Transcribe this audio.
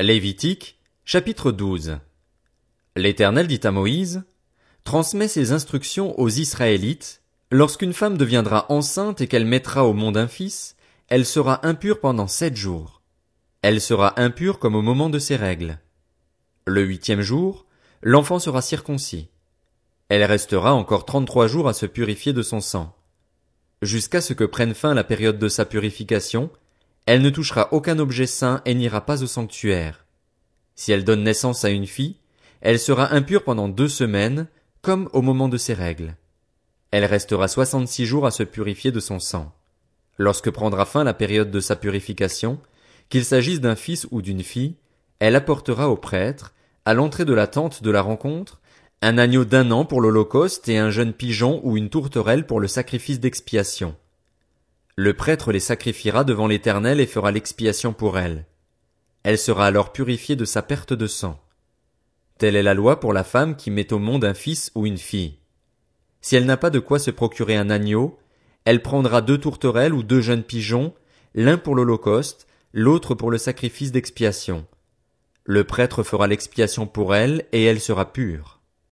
Lévitique, chapitre 12. L'Éternel dit à Moïse, Transmets ces instructions aux Israélites, lorsqu'une femme deviendra enceinte et qu'elle mettra au monde un fils, elle sera impure pendant sept jours. Elle sera impure comme au moment de ses règles. Le huitième jour, l'enfant sera circoncis. Elle restera encore trente-trois jours à se purifier de son sang. Jusqu'à ce que prenne fin la période de sa purification, elle ne touchera aucun objet saint et n'ira pas au sanctuaire. Si elle donne naissance à une fille, elle sera impure pendant deux semaines, comme au moment de ses règles. Elle restera soixante-six jours à se purifier de son sang. Lorsque prendra fin la période de sa purification, qu'il s'agisse d'un fils ou d'une fille, elle apportera au prêtre, à l'entrée de la tente de la rencontre, un agneau d'un an pour l'holocauste et un jeune pigeon ou une tourterelle pour le sacrifice d'expiation. Le prêtre les sacrifiera devant l'Éternel et fera l'expiation pour elle. Elle sera alors purifiée de sa perte de sang. Telle est la loi pour la femme qui met au monde un fils ou une fille. Si elle n'a pas de quoi se procurer un agneau, elle prendra deux tourterelles ou deux jeunes pigeons, l'un pour l'holocauste, l'autre pour le sacrifice d'expiation. Le prêtre fera l'expiation pour elle et elle sera pure.